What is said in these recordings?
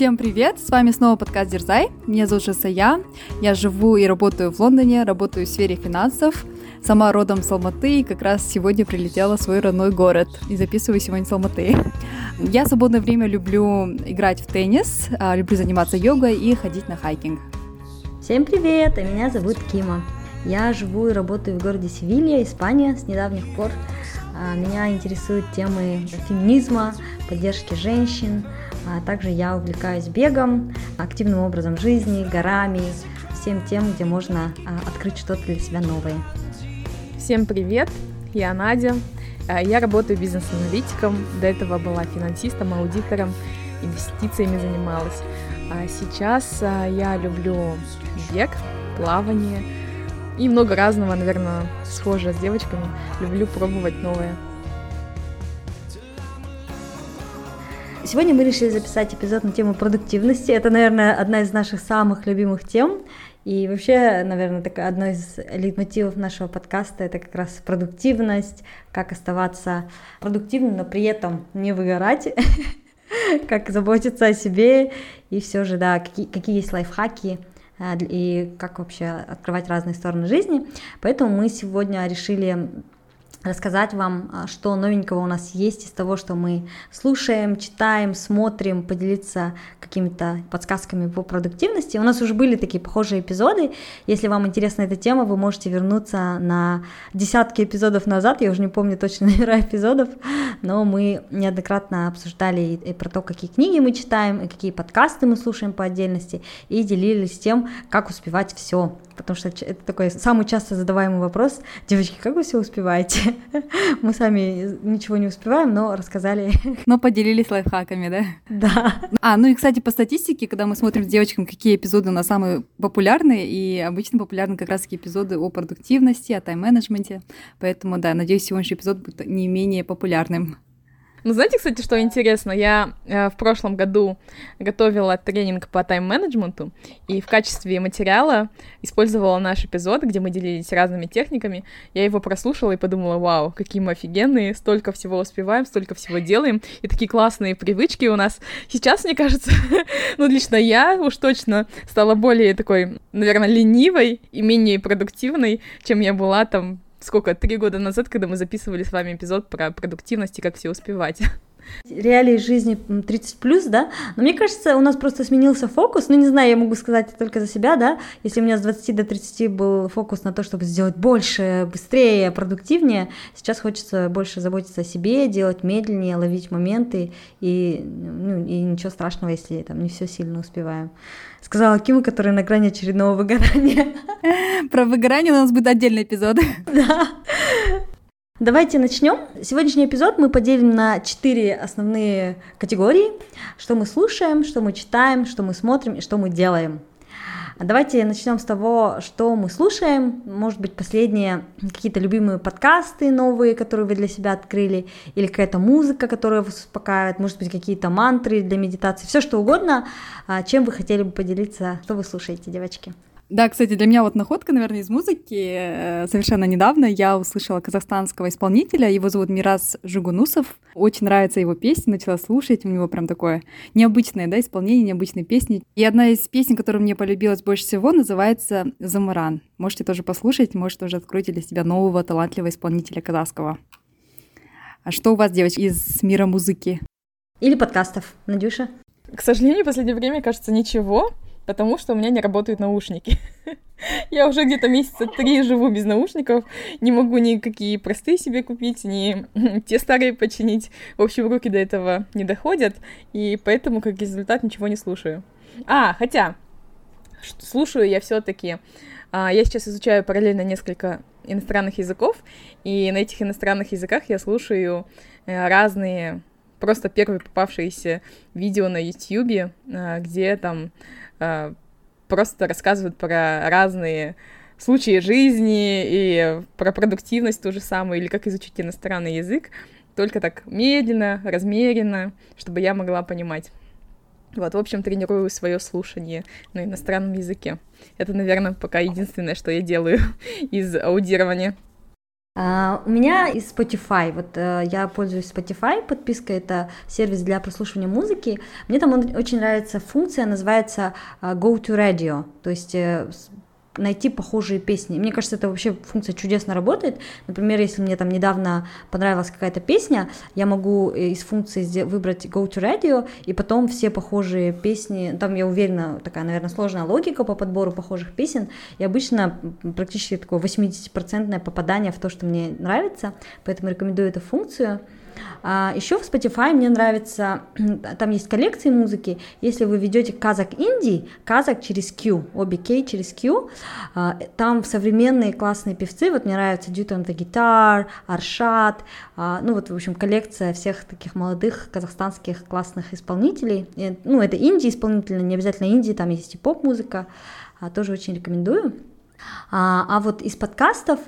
Всем привет! С вами снова подкаст Дерзай. Меня зовут Шасая. Я живу и работаю в Лондоне, работаю в сфере финансов. Сама родом с Алматы и как раз сегодня прилетела в свой родной город и записываю сегодня с Алматы. Я в свободное время люблю играть в теннис, а, люблю заниматься йогой и ходить на хайкинг. Всем привет! А меня зовут Кима. Я живу и работаю в городе Севилья, Испания с недавних пор. А, меня интересуют темы феминизма, поддержки женщин. А также я увлекаюсь бегом, активным образом жизни, горами, всем тем, где можно а, открыть что-то для себя новое. Всем привет, я Надя. А, я работаю бизнес-аналитиком, до этого была финансистом, аудитором, инвестициями занималась. А сейчас я люблю бег, плавание и много разного, наверное, схожее с девочками. Люблю пробовать новое. Сегодня мы решили записать эпизод на тему продуктивности. Это, наверное, одна из наших самых любимых тем. И вообще, наверное, такая одно из лейтмотивов нашего подкаста это как раз продуктивность, как оставаться продуктивным, но при этом не выгорать, как заботиться о себе и все же, да, какие, какие есть лайфхаки а, и как вообще открывать разные стороны жизни. Поэтому мы сегодня решили рассказать вам, а, что новенького у нас есть из того, что мы слушаем, читаем, смотрим, поделиться какими-то подсказками по продуктивности. У нас уже были такие похожие эпизоды. Если вам интересна эта тема, вы можете вернуться на десятки эпизодов назад. Я уже не помню точно номера эпизодов, но мы неоднократно обсуждали и про то, какие книги мы читаем, и какие подкасты мы слушаем по отдельности, и делились тем, как успевать все потому что это такой самый часто задаваемый вопрос. Девочки, как вы все успеваете? Мы сами ничего не успеваем, но рассказали. Но поделились лайфхаками, да? Да. А, ну и, кстати, по статистике, когда мы смотрим с девочками, какие эпизоды у нас самые популярные, и обычно популярны как раз-таки эпизоды о продуктивности, о тайм-менеджменте. Поэтому, да, надеюсь, сегодняшний эпизод будет не менее популярным. Ну, знаете, кстати, что интересно? Я э, в прошлом году готовила тренинг по тайм-менеджменту, и в качестве материала использовала наш эпизод, где мы делились разными техниками. Я его прослушала и подумала, вау, какие мы офигенные, столько всего успеваем, столько всего делаем, и такие классные привычки у нас. Сейчас, мне кажется, ну, лично я уж точно стала более такой, наверное, ленивой и менее продуктивной, чем я была там сколько, три года назад, когда мы записывали с вами эпизод про продуктивность и как все успевать. реалии жизни 30 плюс, да, но мне кажется, у нас просто сменился фокус, ну не знаю, я могу сказать только за себя, да, если у меня с 20 до 30 был фокус на то, чтобы сделать больше, быстрее, продуктивнее, сейчас хочется больше заботиться о себе, делать медленнее, ловить моменты, и, ну, и ничего страшного, если там не все сильно успеваем сказала Кима, которая на грани очередного выгорания. Про выгорание у нас будет отдельный эпизод. Да. Давайте начнем. Сегодняшний эпизод мы поделим на четыре основные категории. Что мы слушаем, что мы читаем, что мы смотрим и что мы делаем. Давайте начнем с того, что мы слушаем. Может быть, последние какие-то любимые подкасты новые, которые вы для себя открыли, или какая-то музыка, которая вас успокаивает, может быть, какие-то мантры для медитации, все что угодно, а, чем вы хотели бы поделиться, что вы слушаете, девочки. Да, кстати, для меня вот находка, наверное, из музыки. Э, совершенно недавно я услышала казахстанского исполнителя, его зовут Мирас Жигунусов. Очень нравится его песня, начала слушать, у него прям такое необычное да, исполнение, необычной песни. И одна из песен, которая мне полюбилась больше всего, называется «Замуран». Можете тоже послушать, может, тоже откройте для себя нового талантливого исполнителя казахского. А что у вас, девочки, из мира музыки? Или подкастов, Надюша? К сожалению, в последнее время, кажется, ничего потому что у меня не работают наушники. Я уже где-то месяца три живу без наушников, не могу никакие простые себе купить, ни те старые починить. В общем, руки до этого не доходят, и поэтому, как результат, ничего не слушаю. А, хотя, слушаю я все-таки. А, я сейчас изучаю параллельно несколько иностранных языков, и на этих иностранных языках я слушаю э, разные просто первые попавшиеся видео на YouTube, э, где там Э, просто рассказывают про разные случаи жизни и про продуктивность то же самое, или как изучить иностранный язык, только так медленно, размеренно, чтобы я могла понимать. Вот, в общем, тренирую свое слушание на иностранном языке. Это, наверное, пока единственное, что я делаю из аудирования. Uh, у меня из Spotify, вот uh, я пользуюсь Spotify, подписка это сервис для прослушивания музыки. Мне там очень нравится функция, называется uh, Go to Radio, то есть э, найти похожие песни. Мне кажется, это вообще функция чудесно работает. Например, если мне там недавно понравилась какая-то песня, я могу э, из функции выбрать Go to Radio, и потом все похожие песни, там, я уверена, такая, наверное, сложная логика по подбору похожих песен, и обычно практически такое 80% попадание в то, что мне нравится, поэтому рекомендую эту функцию. А, еще в Spotify мне нравится, там есть коллекции музыки, если вы ведете казак инди, казак через Q, обе K через Q, а, там современные классные певцы, вот мне нравится Dude on the Guitar, Аршат, а, ну вот, в общем, коллекция всех таких молодых казахстанских классных исполнителей, ну это инди исполнители, не обязательно инди, там есть и поп-музыка, тоже очень рекомендую. А, а вот из подкастов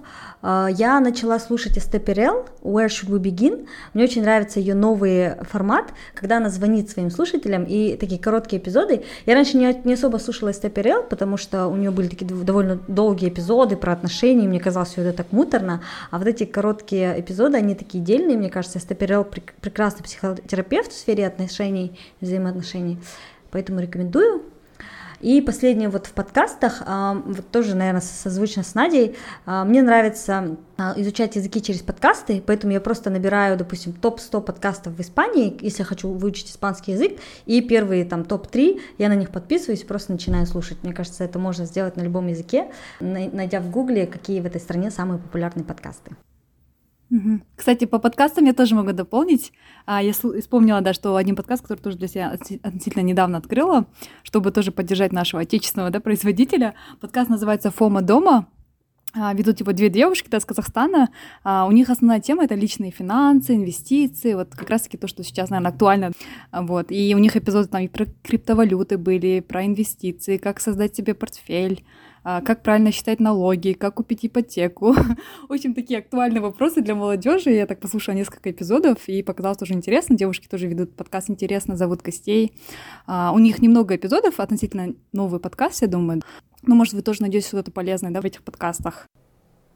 а, я начала слушать Эсте Where Should We Begin. Мне очень нравится ее новый формат, когда она звонит своим слушателям и такие короткие эпизоды. Я раньше не, не особо слушала Эсте потому что у нее были такие довольно долгие эпизоды про отношения, и мне казалось все это так муторно. А вот эти короткие эпизоды, они такие дельные, мне кажется. Эсте прекрасный психотерапевт в сфере отношений, взаимоотношений. Поэтому рекомендую. И последнее вот в подкастах, а, вот тоже, наверное, созвучно с Надей, а, мне нравится а, изучать языки через подкасты, поэтому я просто набираю, допустим, топ-100 подкастов в Испании, если хочу выучить испанский язык, и первые там топ-3, я на них подписываюсь и просто начинаю слушать. Мне кажется, это можно сделать на любом языке, найдя в гугле, какие в этой стране самые популярные подкасты. Кстати, по подкастам я тоже могу дополнить. А, я вспомнила, да, что один подкаст, который тоже для себя относительно недавно открыла, чтобы тоже поддержать нашего отечественного да, производителя. Подкаст называется «Фома дома». А, ведут его две девушки, да, из Казахстана. А, у них основная тема — это личные финансы, инвестиции, вот как раз-таки то, что сейчас, наверное, актуально. Вот. И у них эпизоды там и про криптовалюты были, про инвестиции, как создать себе портфель, как правильно считать налоги, как купить ипотеку. Очень такие актуальные вопросы для молодежи. Я так послушала несколько эпизодов и показалось тоже интересно. Девушки тоже ведут подкаст интересно, зовут гостей. А, у них немного эпизодов, относительно новый подкаст, я думаю. Ну, может, вы тоже найдете что-то полезное да, в этих подкастах.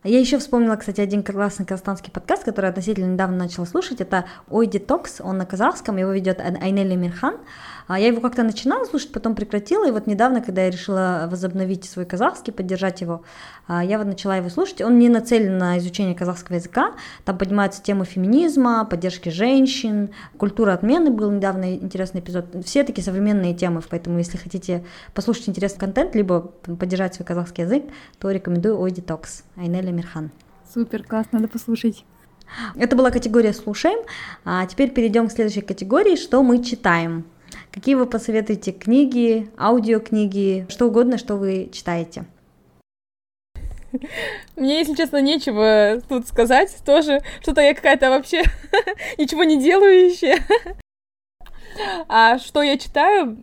Я еще вспомнила, кстати, один классный казахстанский подкаст, который относительно недавно начала слушать. Это «Ой, детокс», он на казахском, его ведет Айнели Мирхан. А я его как-то начинала слушать, потом прекратила, и вот недавно, когда я решила возобновить свой казахский, поддержать его, а, я вот начала его слушать. Он не нацелен на изучение казахского языка, там поднимаются темы феминизма, поддержки женщин, культура отмены был недавно интересный эпизод. Все такие современные темы, поэтому если хотите послушать интересный контент, либо поддержать свой казахский язык, то рекомендую Ой Детокс, Айнеля Мирхан. Супер, класс, надо послушать. Это была категория «Слушаем». А теперь перейдем к следующей категории «Что мы читаем?». Какие вы посоветуете книги, аудиокниги, что угодно, что вы читаете? Мне, если честно, нечего тут сказать. Тоже что-то я какая-то вообще ничего не делающая. А что я читаю?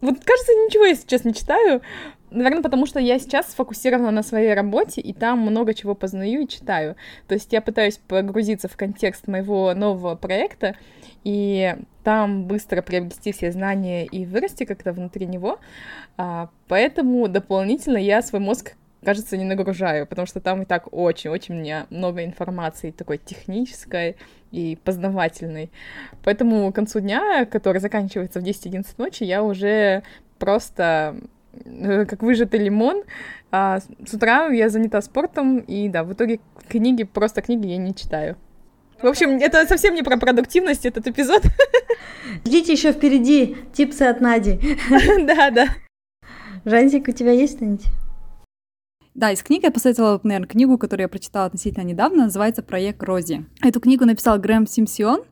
Вот, кажется, ничего, если честно, не читаю. Наверное, потому что я сейчас сфокусирована на своей работе, и там много чего познаю и читаю. То есть я пытаюсь погрузиться в контекст моего нового проекта, и там быстро приобрести все знания и вырасти как-то внутри него. А, поэтому дополнительно я свой мозг кажется, не нагружаю, потому что там и так очень-очень много информации такой технической и познавательной. Поэтому к концу дня, который заканчивается в 10-11 ночи, я уже просто как выжатый лимон. А с утра я занята спортом, и да, в итоге книги, просто книги я не читаю. В общем, это совсем не про продуктивность, этот эпизод. Ждите еще впереди типсы от Нади. Да, да. Жансик, у тебя есть что-нибудь? Да, из книги я посоветовала, наверное, книгу, которую я прочитала относительно недавно, называется «Проект Рози». Эту книгу написал Грэм Симсион,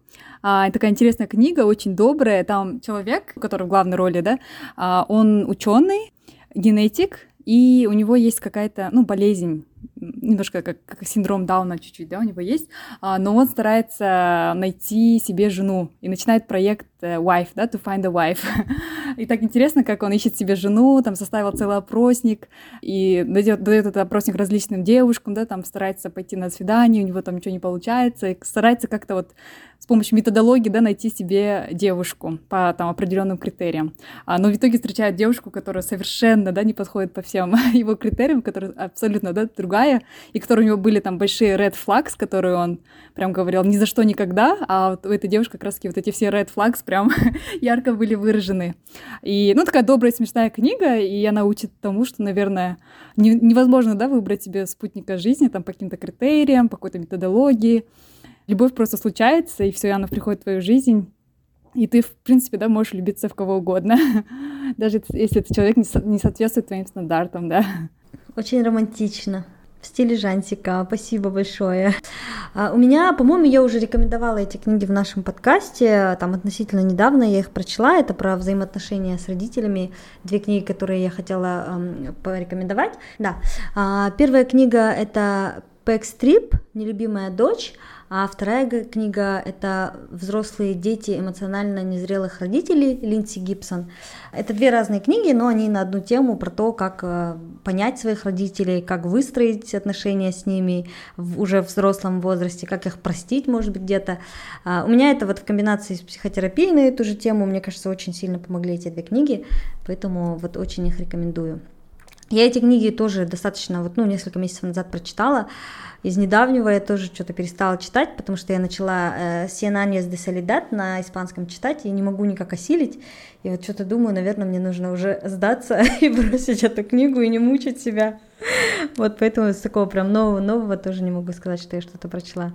а, такая интересная книга, очень добрая. Там человек, который в главной роли, да, а, он ученый, генетик, и у него есть какая-то, ну, болезнь, немножко как, как синдром Дауна чуть-чуть, да, у него есть, а, но он старается найти себе жену и начинает проект Wife, да, to find a wife. И так интересно, как он ищет себе жену, там составил целый опросник, и дает, дает этот опросник различным девушкам, да, там старается пойти на свидание, у него там ничего не получается, и старается как-то вот с помощью методологии, да, найти себе девушку по там определенным критериям. А, но в итоге встречает девушку, которая совершенно, да, не подходит по всем его критериям, которая абсолютно, да, другая, и которой у него были там большие red flags, которые он прям говорил ни за что никогда, а вот у этой девушки как раз-таки вот эти все red flags прям ярко были выражены. И, ну, такая добрая, смешная книга, и она учит тому, что, наверное, не, невозможно, да, выбрать себе спутника жизни там по каким-то критериям, по какой-то методологии, любовь просто случается, и все, она приходит в твою жизнь, и ты, в принципе, да, можешь любиться в кого угодно, даже если этот человек не, со- не соответствует твоим стандартам, да. Очень романтично. В стиле Жантика. Спасибо большое. А, у меня, по-моему, я уже рекомендовала эти книги в нашем подкасте. Там относительно недавно я их прочла. Это про взаимоотношения с родителями. Две книги, которые я хотела порекомендовать. Да. А, первая книга это Пэкстрип, нелюбимая дочь. А вторая книга — это «Взрослые дети эмоционально незрелых родителей» Линдси Гибсон. Это две разные книги, но они на одну тему про то, как э, понять своих родителей, как выстроить отношения с ними в уже взрослом возрасте, как их простить, может быть, где-то. А, у меня это вот в комбинации с психотерапией на эту же тему, мне кажется, очень сильно помогли эти две книги, поэтому вот очень их рекомендую. Я эти книги тоже достаточно, вот, ну, несколько месяцев назад прочитала. Из недавнего я тоже что-то перестала читать, потому что я начала э, «Cien años de soledad» на испанском читать, и не могу никак осилить. И вот что-то думаю, наверное, мне нужно уже сдаться и бросить эту книгу и не мучить себя. Вот поэтому с такого прям нового-нового тоже не могу сказать, что я что-то прочла.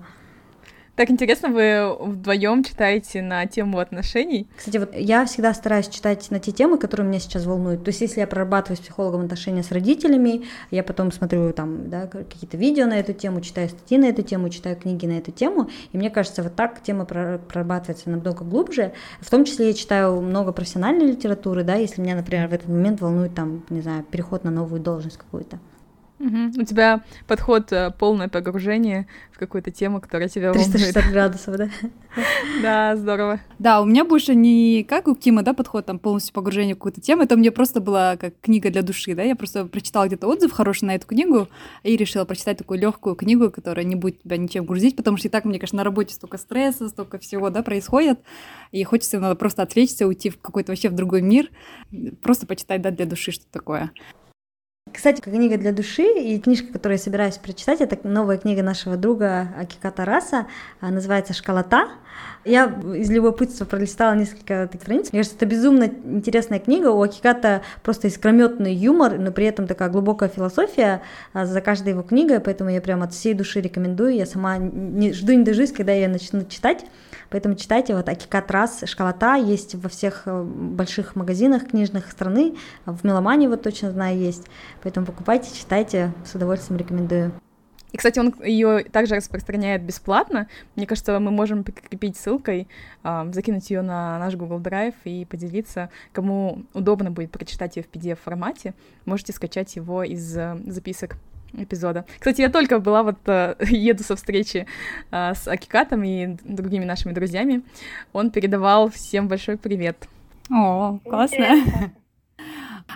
Так интересно, вы вдвоем читаете на тему отношений? Кстати, вот я всегда стараюсь читать на те темы, которые меня сейчас волнуют. То есть, если я прорабатываю с психологом отношения с родителями, я потом смотрю там да, какие-то видео на эту тему, читаю статьи на эту тему, читаю книги на эту тему, и мне кажется, вот так тема прорабатывается намного глубже. В том числе я читаю много профессиональной литературы, да, если меня, например, в этот момент волнует там, не знаю, переход на новую должность какую-то. Угу. У тебя подход э, полное погружение в какую-то тему, которая тебя 360 волнует. градусов, да? Да, здорово. Да, у меня больше не как у Кима, да, подход там полностью погружение в какую-то тему, это мне просто была как книга для души, да, я просто прочитала где-то отзыв хороший на эту книгу и решила прочитать такую легкую книгу, которая не будет тебя ничем грузить, потому что и так, мне кажется, на работе столько стресса, столько всего, да, происходит, и хочется надо просто отвлечься, уйти в какой-то вообще в другой мир, просто почитать, да, для души что такое. Кстати, книга для души и книжка, которую я собираюсь прочитать, это новая книга нашего друга Акика Тараса, а, называется «Школота». Я из любопытства пролистала несколько этих страниц. Мне кажется, это безумно интересная книга. У Акиката просто искрометный юмор, но при этом такая глубокая философия а, за каждой его книгой, поэтому я прям от всей души рекомендую. Я сама не жду не дождусь, когда я начну читать. Поэтому читайте, вот Акикат Рас, Школота есть во всех э, больших магазинах книжных страны, в Меломане вот точно знаю есть. Поэтому покупайте, читайте, с удовольствием рекомендую. И, кстати, он ее также распространяет бесплатно. Мне кажется, мы можем прикрепить ссылкой, э, закинуть ее на наш Google Drive и поделиться. Кому удобно будет прочитать ее в PDF-формате, можете скачать его из э, записок эпизода. Кстати, я только была вот э, еду со встречи э, с Акикатом и другими нашими друзьями. Он передавал всем большой привет. О, классно.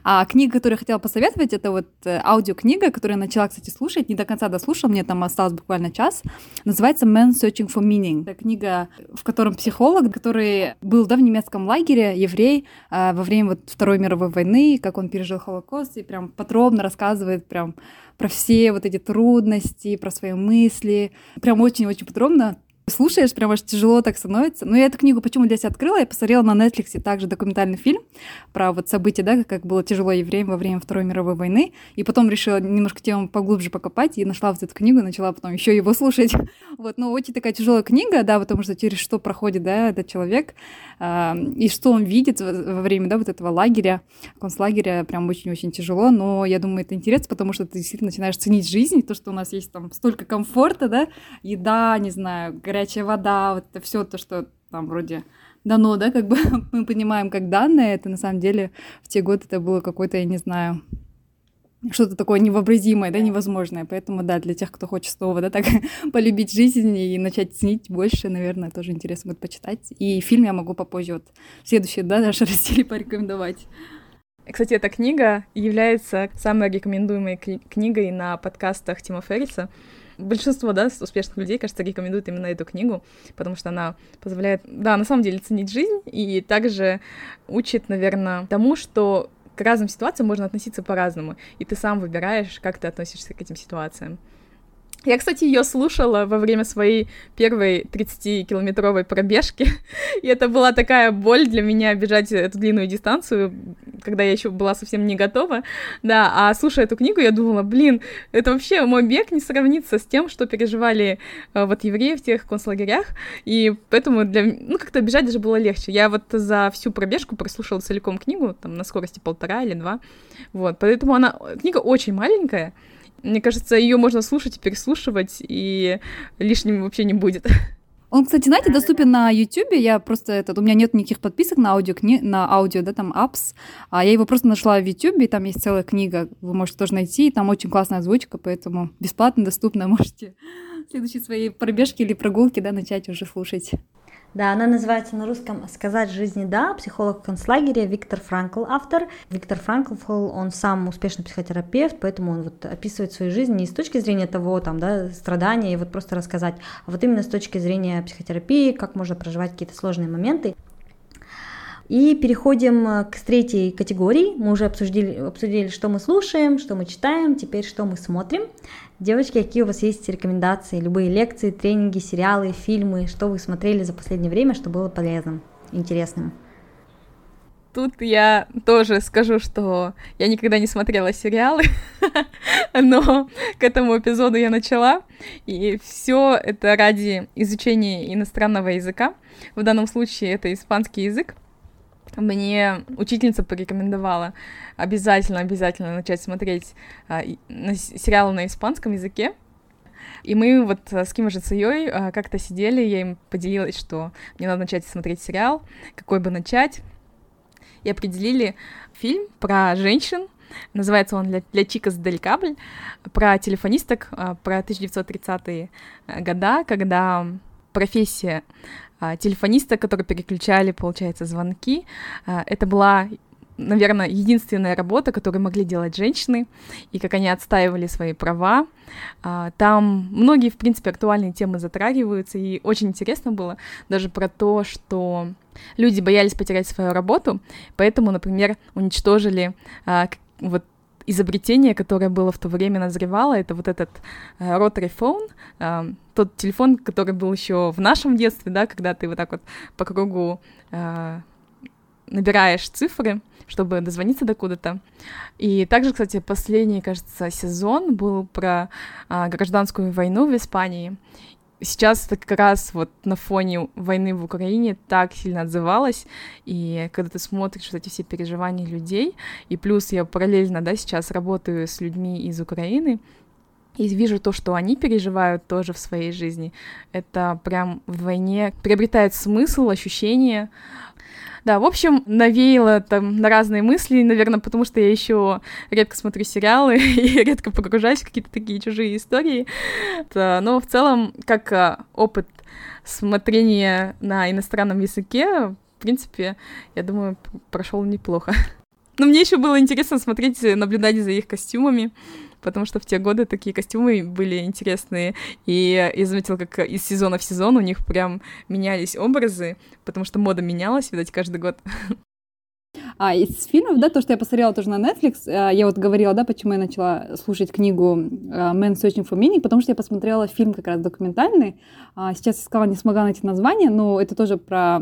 А книга, которую я хотела посоветовать, это вот э, аудиокнига, которую я начала, кстати, слушать, не до конца дослушала, мне там осталось буквально час. Называется «Man Searching for Meaning». Это книга, в котором психолог, который был да, в немецком лагере, еврей, э, во время вот Второй мировой войны, как он пережил Холокост, и прям подробно рассказывает прям про все вот эти трудности, про свои мысли. Прям очень-очень подробно слушаешь, прям аж тяжело так становится. Но я эту книгу почему для себя открыла? Я посмотрела на Netflix также документальный фильм про вот события, да, как было тяжело евреям во время Второй мировой войны. И потом решила немножко тему поглубже покопать и нашла вот эту книгу, начала потом еще его слушать. Вот, но очень такая тяжелая книга, да, потому что через что проходит, да, этот человек, э, и что он видит во время, да, вот этого лагеря, концлагеря, прям очень-очень тяжело, но я думаю, это интересно, потому что ты действительно начинаешь ценить жизнь, то, что у нас есть там столько комфорта, да, еда, не знаю, горячая вода, вот это все то, что там вроде дано, да, как бы мы понимаем как данное, это на самом деле в те годы это было какой-то, я не знаю, что-то такое невообразимое, да, невозможное. Поэтому, да, для тех, кто хочет снова, да, так полюбить жизнь и начать ценить больше, наверное, тоже интересно будет почитать. И фильм я могу попозже вот следующий, да, наш разделе порекомендовать. Кстати, эта книга является самой рекомендуемой книгой на подкастах Тима Ферриса. Большинство, да, успешных людей, кажется, рекомендуют именно эту книгу, потому что она позволяет, да, на самом деле ценить жизнь и также учит, наверное, тому, что к разным ситуациям можно относиться по-разному, и ты сам выбираешь, как ты относишься к этим ситуациям. Я, кстати, ее слушала во время своей первой 30-километровой пробежки, и это была такая боль для меня бежать эту длинную дистанцию, когда я еще была совсем не готова, да, а слушая эту книгу, я думала, блин, это вообще мой бег не сравнится с тем, что переживали э, вот евреи в тех концлагерях, и поэтому для, ну, как-то бежать даже было легче. Я вот за всю пробежку прослушала целиком книгу, там, на скорости полтора или два, вот, поэтому она, книга очень маленькая, мне кажется, ее можно слушать и переслушивать, и лишним вообще не будет. Он, кстати, знаете, доступен на YouTube. Я просто этот, у меня нет никаких подписок на аудио, кни, на аудио, да, там апс. А я его просто нашла в YouTube, и там есть целая книга, вы можете тоже найти. И там очень классная озвучка, поэтому бесплатно доступно можете в следующей своей пробежке или прогулке, да, начать уже слушать. Да, она называется на русском «Сказать жизни да», психолог концлагеря Виктор Франкл автор. Виктор Франкл, он сам успешный психотерапевт, поэтому он вот описывает свою жизнь не с точки зрения того, там, да, страдания и вот просто рассказать, а вот именно с точки зрения психотерапии, как можно проживать какие-то сложные моменты. И переходим э, к третьей категории. Мы уже обсудили, обсудили, что мы слушаем, что мы читаем, теперь что мы смотрим. Девочки, какие у вас есть рекомендации, любые лекции, тренинги, сериалы, фильмы, что вы смотрели за последнее время, что было полезным, интересным? Тут я тоже скажу, что я никогда не смотрела сериалы, но к этому эпизоду я начала, и все это ради изучения иностранного языка. В данном случае это испанский язык мне учительница порекомендовала обязательно, обязательно начать смотреть а, на сериалы на испанском языке. И мы вот с Ким Жицеей а, как-то сидели, я им поделилась, что мне надо начать смотреть сериал, какой бы начать. И определили фильм про женщин, называется он «Для, для Чикас Дель Кабль», про телефонисток, а, про 1930-е года, когда профессия а, телефониста, которые переключали, получается, звонки. А, это была наверное, единственная работа, которую могли делать женщины, и как они отстаивали свои права. А, там многие, в принципе, актуальные темы затрагиваются, и очень интересно было даже про то, что люди боялись потерять свою работу, поэтому, например, уничтожили вот изобретение, которое было в то время назревало, это вот этот э, rotary э, тот телефон, который был еще в нашем детстве, да, когда ты вот так вот по кругу э, набираешь цифры, чтобы дозвониться до куда-то. И также, кстати, последний, кажется, сезон был про э, гражданскую войну в Испании сейчас это как раз вот на фоне войны в Украине так сильно отзывалось, и когда ты смотришь вот эти все переживания людей, и плюс я параллельно, да, сейчас работаю с людьми из Украины, и вижу то, что они переживают тоже в своей жизни, это прям вдвойне приобретает смысл, ощущение, да, в общем, навеяло там на разные мысли, наверное, потому что я еще редко смотрю сериалы и редко погружаюсь в какие-то такие чужие истории. Но в целом, как а, опыт смотрения на иностранном языке, в принципе, я думаю, прошел неплохо. Но мне еще было интересно смотреть, наблюдать за их костюмами потому что в те годы такие костюмы были интересные, и я заметила, как из сезона в сезон у них прям менялись образы, потому что мода менялась, видать, каждый год. А из фильмов, да, то, что я посмотрела тоже на Netflix, э, я вот говорила, да, почему я начала слушать книгу э, Man Searching for Meaning, потому что я посмотрела фильм как раз документальный. А, сейчас искала, не смогла найти название, но это тоже про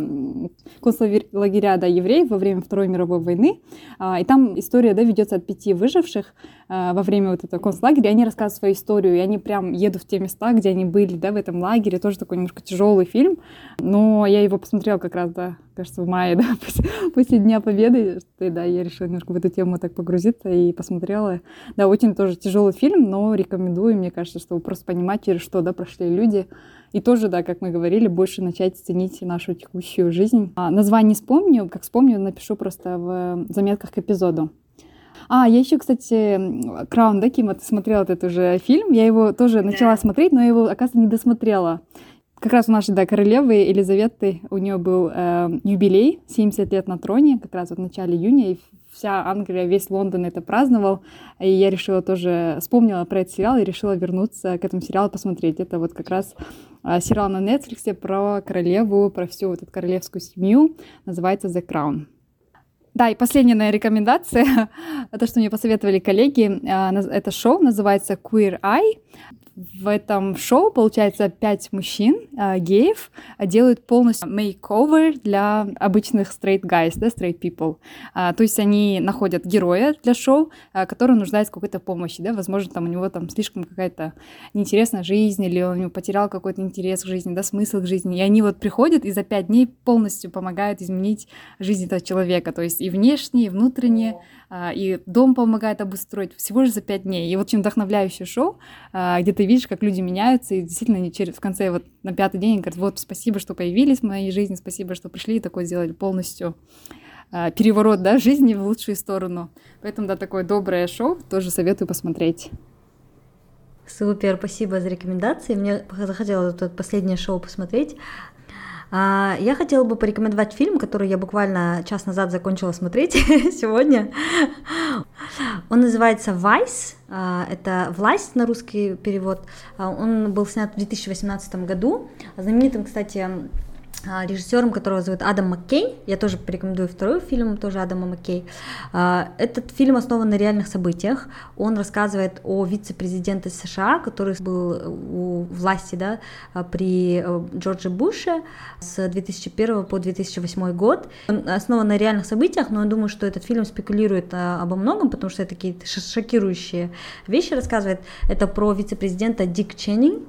концлагеря, да, евреев во время Второй мировой войны. А, и там история, да, ведется от пяти выживших э, во время вот этого концлагеря. Они рассказывают свою историю, и они прям едут в те места, где они были, да, в этом лагере. Тоже такой немножко тяжелый фильм, но я его посмотрела как раз, да, кажется, в мае, да, после, после Дня Победы, и, да, я решила немножко в эту тему так погрузиться и посмотрела. Да, очень тоже тяжелый фильм, но рекомендую, мне кажется, чтобы просто понимать, через что, да, прошли люди. И тоже, да, как мы говорили, больше начать ценить нашу текущую жизнь. А, название вспомню, как вспомню, напишу просто в заметках к эпизоду. А, я еще, кстати, Краун, да, Кима, ты смотрела этот уже фильм? Я его тоже начала смотреть, но я его, оказывается, не досмотрела. Как раз у нашей, да, королевы Елизаветы, у нее был э, юбилей, 70 лет на троне, как раз вот в начале июня, и вся Англия, весь Лондон это праздновал, и я решила тоже, вспомнила про этот сериал и решила вернуться к этому сериалу посмотреть. Это вот как раз э, сериал на Netflix про королеву, про всю вот эту королевскую семью, называется The Crown. Да, и последняя моя рекомендация, это что мне посоветовали коллеги, э, это шоу называется Queer Eye в этом шоу, получается, пять мужчин, э, геев, делают полностью мейковер для обычных straight guys, да, straight people. А, то есть они находят героя для шоу, а, который нуждается в какой-то помощи, да, возможно, там у него там слишком какая-то неинтересная жизнь, или он у него потерял какой-то интерес к жизни, да, смысл к жизни, и они вот приходят и за пять дней полностью помогают изменить жизнь этого человека, то есть и внешне, и внутренне, а, и дом помогает обустроить всего лишь за пять дней. И вот очень вдохновляющее шоу, а, где ты видишь, как люди меняются, и действительно они через, в конце, вот на пятый день говорят, вот спасибо, что появились в моей жизни, спасибо, что пришли и такое сделали полностью а, переворот, да, жизни в лучшую сторону. Поэтому, да, такое доброе шоу, тоже советую посмотреть. Супер, спасибо за рекомендации. Мне захотелось это последнее шоу посмотреть. А, я хотела бы порекомендовать фильм, который я буквально час назад закончила смотреть сегодня. Он называется «Вайс», а, это «Власть» на русский перевод. А, он был снят в 2018 году. Знаменитым, кстати, режиссером, которого зовут Адам Маккей. Я тоже порекомендую второй фильм, тоже Адама Маккей. А, этот фильм основан на реальных событиях. Он рассказывает о вице-президенте США, который был у власти да, при э, Джордже Буше с 2001 по 2008 год. Он основан на реальных событиях, но я думаю, что этот фильм спекулирует а, обо многом, потому что это какие-то шокирующие вещи рассказывает. Это про вице-президента Дик Ченнинг,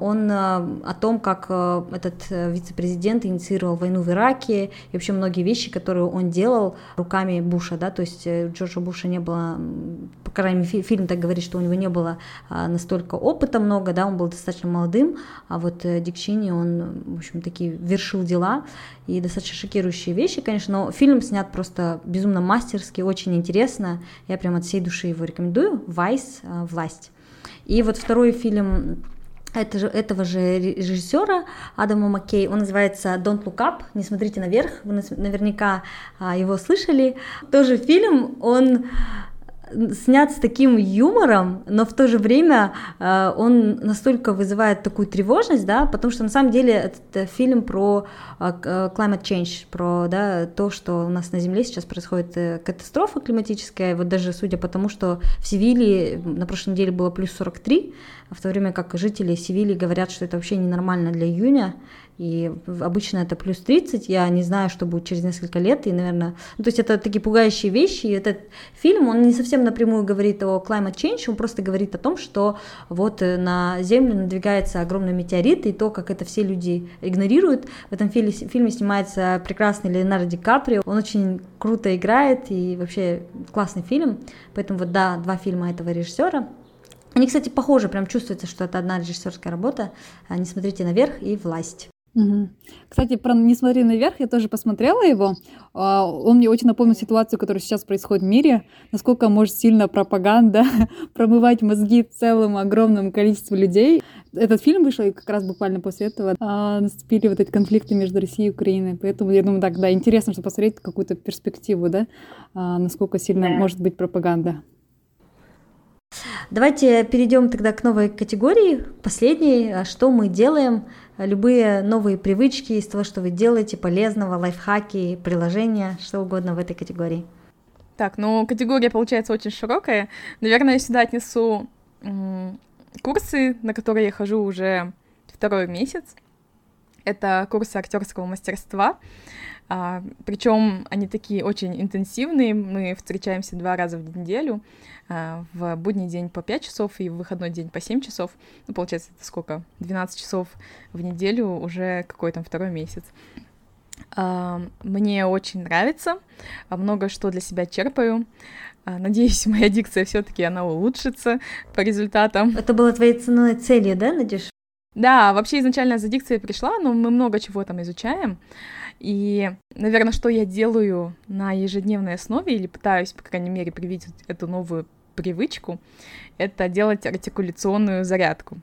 он э, о том, как э, этот э, вице-президент инициировал войну в Ираке и вообще многие вещи, которые он делал руками Буша, да, то есть Джорджа Буша не было, по крайней мере, фильм так говорит, что у него не было настолько опыта много, да, он был достаточно молодым, а вот Дик Чини, он, в общем, такие вершил дела и достаточно шокирующие вещи, конечно, но фильм снят просто безумно мастерски, очень интересно, я прям от всей души его рекомендую, «Вайс. Власть». И вот второй фильм это же, этого же режиссера Адама Маккей. Он называется Don't Look Up, не смотрите наверх, вы наверняка а, его слышали. Тоже фильм, он снят с таким юмором, но в то же время э, он настолько вызывает такую тревожность, да, потому что на самом деле это фильм про э, climate change, про да, то, что у нас на Земле сейчас происходит э, катастрофа климатическая, вот даже судя по тому, что в Севилии на прошлой неделе было плюс 43, в то время как жители Севильи говорят, что это вообще ненормально для июня, и обычно это плюс 30, я не знаю, что будет через несколько лет, и, наверное, ну, то есть это такие пугающие вещи, и этот фильм, он не совсем напрямую говорит о climate change, он просто говорит о том, что вот э, на Землю надвигается огромный метеорит, и то, как это все люди игнорируют. В этом фильме, фильме снимается прекрасный Леонардо Ди Каприо, он очень круто играет, и вообще классный фильм, поэтому вот, да, два фильма этого режиссера, они, кстати, похожи, прям чувствуется, что это одна режиссерская работа. Не смотрите наверх и власть. Угу. Кстати, про «Не смотри наверх» я тоже посмотрела его. А, он мне очень напомнил ситуацию, которая сейчас происходит в мире, насколько может сильно пропаганда промывать мозги целому огромному количеству людей. Этот фильм вышел, и как раз буквально после этого а, наступили вот эти конфликты между Россией и Украиной. Поэтому я думаю, так, да, интересно, чтобы посмотреть какую-то перспективу, да, а, насколько сильно может быть пропаганда. Давайте перейдем тогда к новой категории, последней, что мы делаем – любые новые привычки из того, что вы делаете, полезного, лайфхаки, приложения, что угодно в этой категории. Так, ну категория получается очень широкая. Наверное, я сюда отнесу курсы, на которые я хожу уже второй месяц. Это курсы актерского мастерства. А, причем они такие очень интенсивные. Мы встречаемся два раза в неделю. А, в будний день по 5 часов и в выходной день по 7 часов. Ну, получается, это сколько? 12 часов в неделю уже какой там второй месяц. А, мне очень нравится, много что для себя черпаю. Надеюсь, моя дикция все-таки она улучшится по результатам. Это было твоей ценой целью, да, Надюш? Да, вообще изначально за дикцией пришла, но мы много чего там изучаем. И, наверное, что я делаю на ежедневной основе или пытаюсь, по крайней мере, привить эту новую привычку, это делать артикуляционную зарядку.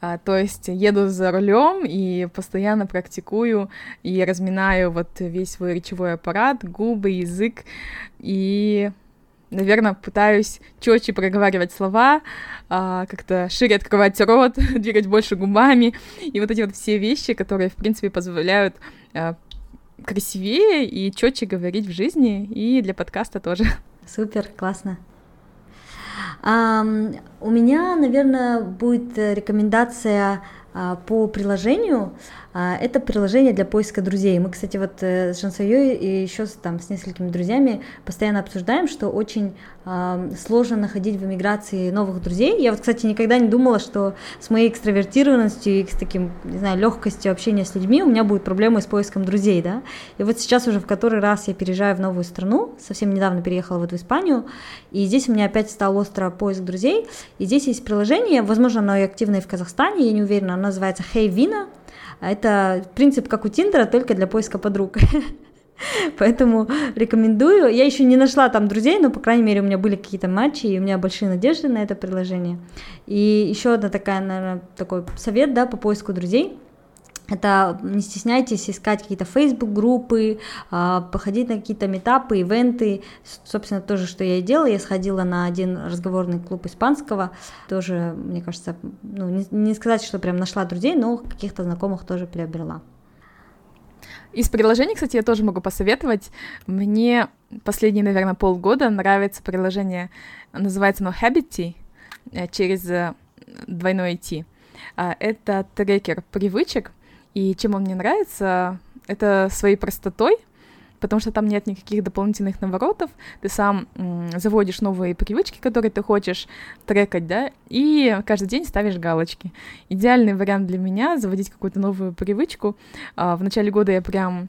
А, то есть еду за рулем и постоянно практикую и разминаю вот весь свой речевой аппарат, губы, язык и наверное, пытаюсь четче проговаривать слова, а, как-то шире открывать рот, двигать больше губами, и вот эти вот все вещи, которые, в принципе, позволяют красивее и четче говорить в жизни, и для подкаста тоже. Супер, классно. Um, у меня, наверное, будет рекомендация uh, по приложению. А, это приложение для поиска друзей. Мы, кстати, вот э, с Жансоей и еще там с несколькими друзьями постоянно обсуждаем, что очень сложно находить в эмиграции новых друзей. Я вот, кстати, никогда не думала, что с моей экстравертированностью и с таким, не знаю, легкостью общения с людьми у меня будут проблемы с поиском друзей, да. И вот сейчас уже в который раз я переезжаю в новую страну, совсем недавно переехала вот в Испанию, и здесь у меня опять стал остро поиск друзей. И здесь есть приложение, возможно, оно и активное в Казахстане, я не уверена, оно называется Hey Vina. А это принцип как у Тиндера, только для поиска подруг. Поэтому рекомендую. Я еще не нашла там друзей, но, по крайней мере, у меня были какие-то матчи, и у меня большие надежды на это приложение. И еще одна такая, наверное, такой совет, да, по поиску друзей это не стесняйтесь искать какие-то Facebook-группы, а, походить на какие-то метапы, ивенты. Собственно, тоже, что я и делала. Я сходила на один разговорный клуб испанского. Тоже, мне кажется, ну, не, не сказать, что прям нашла друзей, но каких-то знакомых тоже приобрела. Из приложений, кстати, я тоже могу посоветовать. Мне последние, наверное, полгода нравится приложение, называется оно Habity, э, через э, двойное T. А, это трекер привычек, и чем он мне нравится, это своей простотой, потому что там нет никаких дополнительных наворотов, ты сам заводишь новые привычки, которые ты хочешь трекать, да, и каждый день ставишь галочки. Идеальный вариант для меня заводить какую-то новую привычку. А, в начале года я прям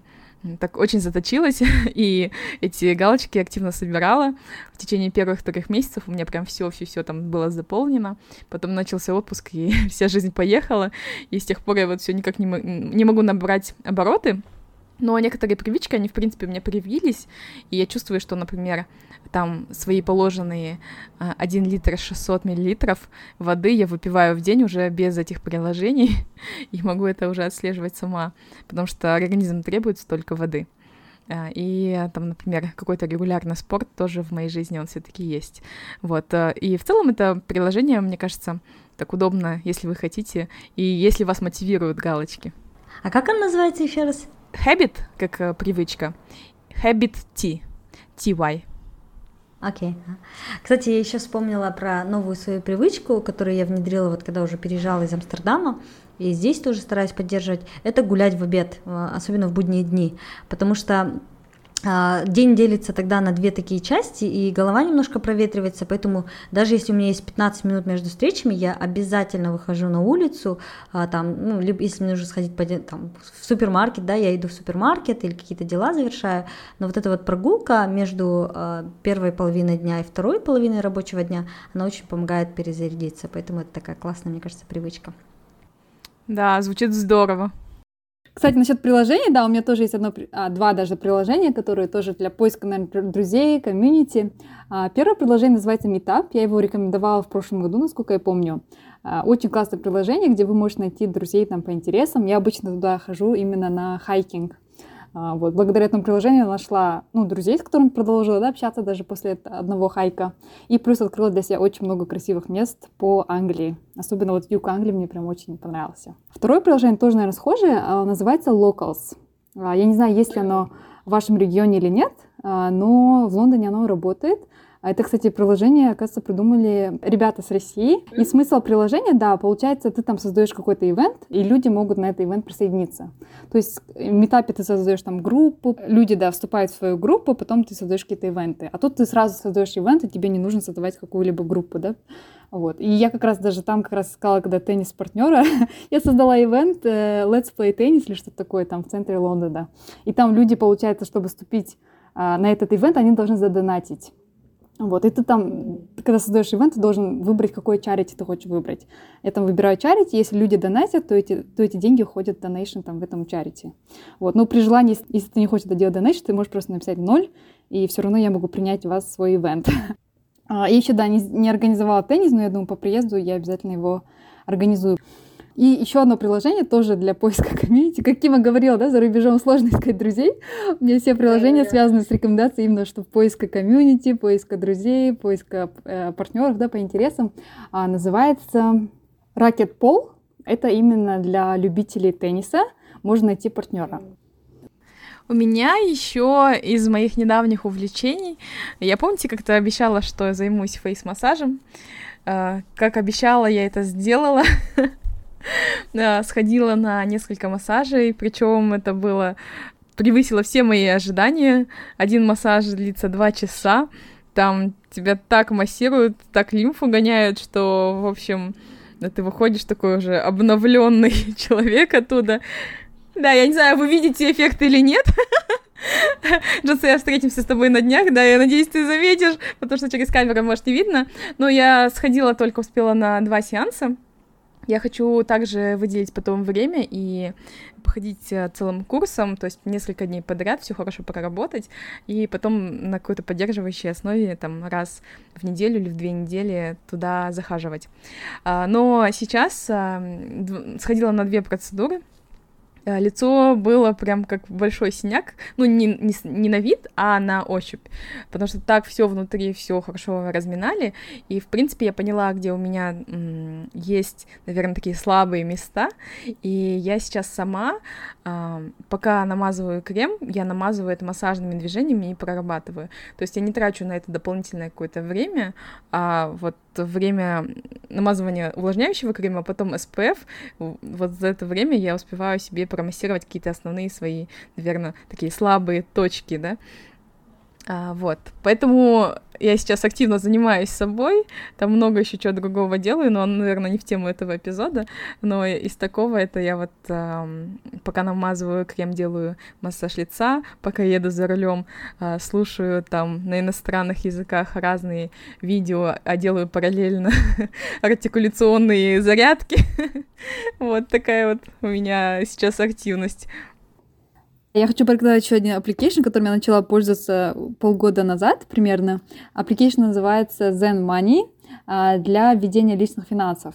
так очень заточилась, и эти галочки активно собирала. В течение первых трех месяцев у меня прям все, все, все там было заполнено. Потом начался отпуск, и вся жизнь поехала. И с тех пор я вот все никак не, не могу набрать обороты. Но некоторые привычки, они, в принципе, у меня привились, и я чувствую, что, например, там свои положенные 1 а, литр 600 миллилитров воды я выпиваю в день уже без этих приложений, и могу это уже отслеживать сама, потому что организм требует столько воды. А, и там, например, какой-то регулярный спорт тоже в моей жизни он все-таки есть. Вот. А, и в целом это приложение, мне кажется, так удобно, если вы хотите, и если вас мотивируют галочки. А как он называется еще раз? Habit, как э, привычка. Habit T. TY. Окей. Okay. Кстати, я еще вспомнила про новую свою привычку, которую я внедрила, вот когда уже переезжала из Амстердама. И здесь тоже стараюсь поддерживать. Это гулять в обед, э, особенно в будние дни. Потому что день делится тогда на две такие части, и голова немножко проветривается, поэтому даже если у меня есть 15 минут между встречами, я обязательно выхожу на улицу, а, там, ну, либо если мне нужно сходить по, там, в супермаркет, да, я иду в супермаркет или какие-то дела завершаю, но вот эта вот прогулка между а, первой половиной дня и второй половиной рабочего дня, она очень помогает перезарядиться, поэтому это такая классная, мне кажется, привычка. Да, звучит здорово. Кстати, насчет приложений, да, у меня тоже есть одно, а, два даже приложения, которые тоже для поиска, наверное, друзей, комьюнити. А, первое приложение называется Meetup. Я его рекомендовала в прошлом году, насколько я помню. А, очень классное приложение, где вы можете найти друзей там по интересам. Я обычно туда хожу именно на хайкинг. А, вот, благодаря этому приложению нашла ну, друзей, с которыми продолжила да, общаться даже после одного хайка. И плюс открыла для себя очень много красивых мест по Англии. Особенно вот юг Англии мне прям очень понравился. Второе приложение тоже, наверное, схожее, а, называется Locals. А, я не знаю, есть ли оно в вашем регионе или нет, но в Лондоне оно работает. А это, кстати, приложение, оказывается, придумали ребята с России. И смысл приложения, да, получается, ты там создаешь какой-то ивент, и люди могут на этот ивент присоединиться. То есть в метапе ты создаешь там группу, люди, да, вступают в свою группу, потом ты создаешь какие-то ивенты. А тут ты сразу создаешь ивент, и тебе не нужно создавать какую-либо группу, да. Вот. И я как раз даже там как раз сказала, когда теннис партнера, я создала ивент э, Let's Play Tennis или что-то такое там в центре Лондона. И там люди, получается, чтобы вступить а, на этот ивент, они должны задонатить. Вот, и ты там, когда создаешь ивент, ты должен выбрать, какой чарити ты хочешь выбрать. Я там выбираю чарити, если люди донатят, то эти, то эти деньги уходят в донейшн там в этом чарити. Вот, но при желании, если ты не хочешь это делать донейшн, ты можешь просто написать ноль, и все равно я могу принять у вас свой ивент. А, я еще, да, не, не организовала теннис, но я думаю, по приезду я обязательно его организую. И еще одно приложение тоже для поиска комьюнити. Как Кима говорила, да, за рубежом сложно искать друзей. У меня все приложения yeah, yeah. связаны с рекомендацией именно, что поиска комьюнити, поиска друзей, поиска э, партнеров, да, по интересам. А, называется Rocket Pole. Это именно для любителей тенниса. Можно найти партнера. У меня еще из моих недавних увлечений, я помните, как-то обещала, что займусь фейс-массажем. Uh, как обещала, я это сделала. сходила на несколько массажей, причем это было превысило все мои ожидания. Один массаж длится два часа, там тебя так массируют, так лимфу гоняют, что, в общем, ты выходишь такой уже обновленный человек оттуда. Да, я не знаю, вы видите эффект или нет. Джосе, встретимся с тобой на днях, да, я надеюсь, ты заметишь, потому что через камеру, может, не видно. Но я сходила, только успела на два сеанса. Я хочу также выделить потом время и походить э, целым курсом, то есть несколько дней подряд, все хорошо проработать, и потом на какой-то поддерживающей основе там раз в неделю или в две недели туда захаживать. А, но сейчас а, сходила на две процедуры, Э, лицо было прям как большой синяк, ну, не, не, не на вид, а на ощупь, потому что так все внутри, все хорошо разминали, и, в принципе, я поняла, где у меня м, есть, наверное, такие слабые места, и я сейчас сама, э, пока намазываю крем, я намазываю это массажными движениями и прорабатываю, то есть я не трачу на это дополнительное какое-то время, а вот время намазывания увлажняющего крема, а потом SPF, вот за это время я успеваю себе промассировать какие-то основные свои, наверное, такие слабые точки, да, а, вот, поэтому я сейчас активно занимаюсь собой, там много еще чего другого делаю, но, наверное, не в тему этого эпизода, но из такого это я вот э, пока намазываю крем, делаю массаж лица, пока еду за рулем, э, слушаю там на иностранных языках разные видео, а делаю параллельно артикуляционные зарядки. Вот такая вот у меня сейчас активность. Я хочу порекомендовать еще один application, которым я начала пользоваться полгода назад примерно. Application называется Zen Money а, для ведения личных финансов.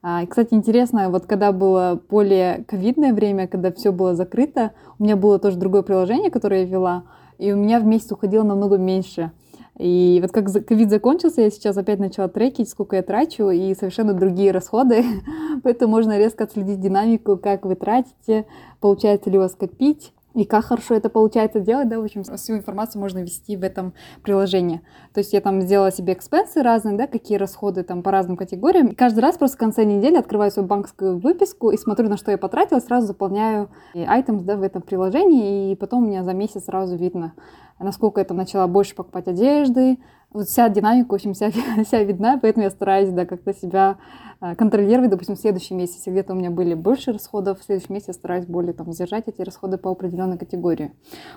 А, кстати, интересно, вот когда было более ковидное время, когда все было закрыто, у меня было тоже другое приложение, которое я вела, и у меня в месяц уходило намного меньше. И вот как ковид закончился, я сейчас опять начала трекить, сколько я трачу, и совершенно другие расходы. Поэтому можно резко отследить динамику, как вы тратите, получается ли у вас копить и как хорошо это получается делать, да, в общем, всю информацию можно ввести в этом приложении. То есть я там сделала себе экспенсы разные, да, какие расходы там по разным категориям. И каждый раз просто в конце недели открываю свою банковскую выписку и смотрю, на что я потратила, сразу заполняю items, да, в этом приложении, и потом у меня за месяц сразу видно, насколько я там начала больше покупать одежды, вот вся динамика, в общем, вся, вся видна, поэтому я стараюсь, да, как-то себя а, контролировать, допустим, в следующем месяце где-то у меня были больше расходов, в следующем месяце я стараюсь более там сдержать эти расходы по определенной категории.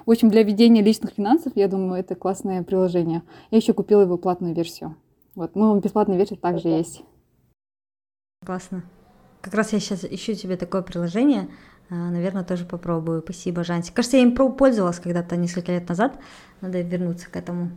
В общем, для ведения личных финансов, я думаю, это классное приложение. Я еще купила его платную версию. Вот, ну, бесплатная версия также есть. Классно. Как раз я сейчас ищу тебе такое приложение, наверное, тоже попробую. Спасибо, Жанти. Кажется, я им пользовалась когда-то несколько лет назад. Надо вернуться к этому.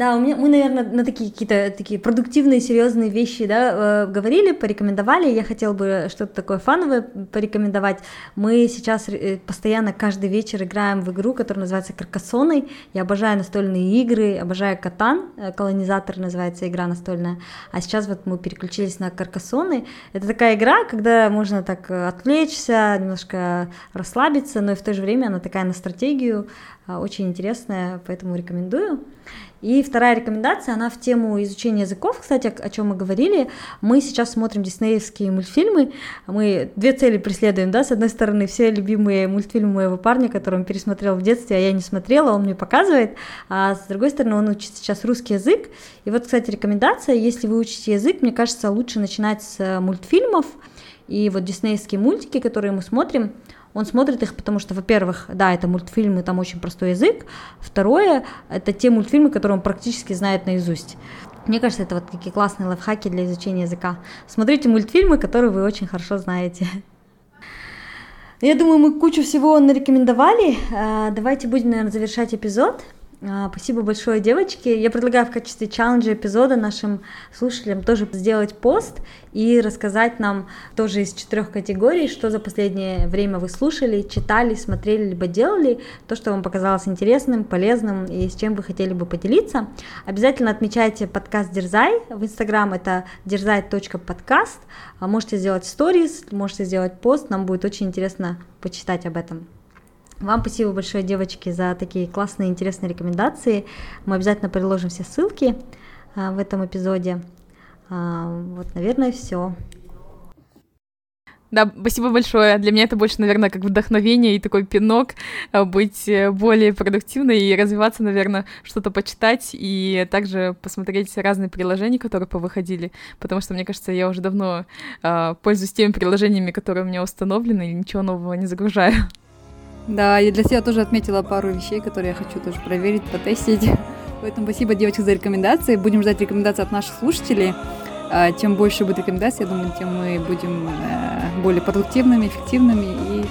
Да, у меня, мы, наверное, на такие какие-то такие продуктивные, серьезные вещи, да, э, говорили, порекомендовали. Я хотела бы что-то такое фановое порекомендовать. Мы сейчас э, постоянно каждый вечер играем в игру, которая называется Каркасоной. Я обожаю настольные игры, обожаю Катан, э, колонизатор называется игра настольная. А сейчас вот мы переключились на Каркасоны. Это такая игра, когда можно так отвлечься, немножко расслабиться, но и в то же время она такая на стратегию, очень интересная, поэтому рекомендую. И вторая рекомендация, она в тему изучения языков, кстати, о, чем мы говорили. Мы сейчас смотрим диснеевские мультфильмы. Мы две цели преследуем, да, с одной стороны, все любимые мультфильмы моего парня, который он пересмотрел в детстве, а я не смотрела, он мне показывает, а с другой стороны, он учит сейчас русский язык. И вот, кстати, рекомендация, если вы учите язык, мне кажется, лучше начинать с мультфильмов, и вот диснеевские мультики, которые мы смотрим, Он смотрит их, потому что, во-первых, да, это мультфильмы, там очень простой язык. Второе, это те мультфильмы, которые он практически знает наизусть. Мне кажется, это вот такие классные лайфхаки для изучения языка. Смотрите мультфильмы, которые вы очень хорошо знаете. Я думаю, мы кучу всего нарекомендовали. А, давайте будем, наверное, завершать эпизод. А, спасибо большое, девочки. Я предлагаю в качестве челленджа эпизода нашим слушателям тоже сделать пост и рассказать нам тоже из четырех категорий, что за последнее время вы слушали, читали, смотрели, либо делали, то, что вам показалось интересным, полезным и с чем вы хотели бы поделиться. Обязательно отмечайте подкаст Дерзай в Инстаграм, это дерзай.подкаст. А можете сделать сторис, можете сделать пост, нам будет очень интересно почитать об этом. Вам спасибо большое, девочки, за такие классные, интересные рекомендации. Мы обязательно приложим все ссылки а, в этом эпизоде. А, вот, наверное, все. Да, спасибо большое. Для меня это больше, наверное, как вдохновение и такой пинок а, быть э, более продуктивной и развиваться, наверное, что-то почитать и также посмотреть разные приложения, которые повыходили, потому что, мне кажется, я уже давно э, пользуюсь теми приложениями, которые у меня установлены, и ничего нового не загружаю. Да, я для себя тоже отметила пару вещей, которые я хочу тоже проверить, потестить. Поэтому спасибо, девочки, за рекомендации. Будем ждать рекомендаций от наших слушателей. Тем больше будет рекомендаций, я думаю, тем мы будем э, более продуктивными, эффективными и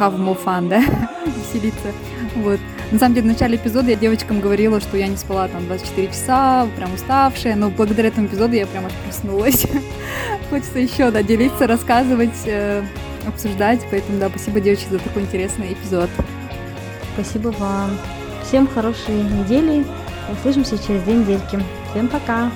have more fun, да, веселиться. Вот. На самом деле, в начале эпизода я девочкам говорила, что я не спала там 24 часа, прям уставшая, но благодаря этому эпизоду я прям аж проснулась. Хочется еще, да, делиться, рассказывать, э, обсуждать. Поэтому, да, спасибо, девочки, за такой интересный эпизод. Спасибо вам. Всем хорошей недели. Услышимся через две недельки. Всем пока.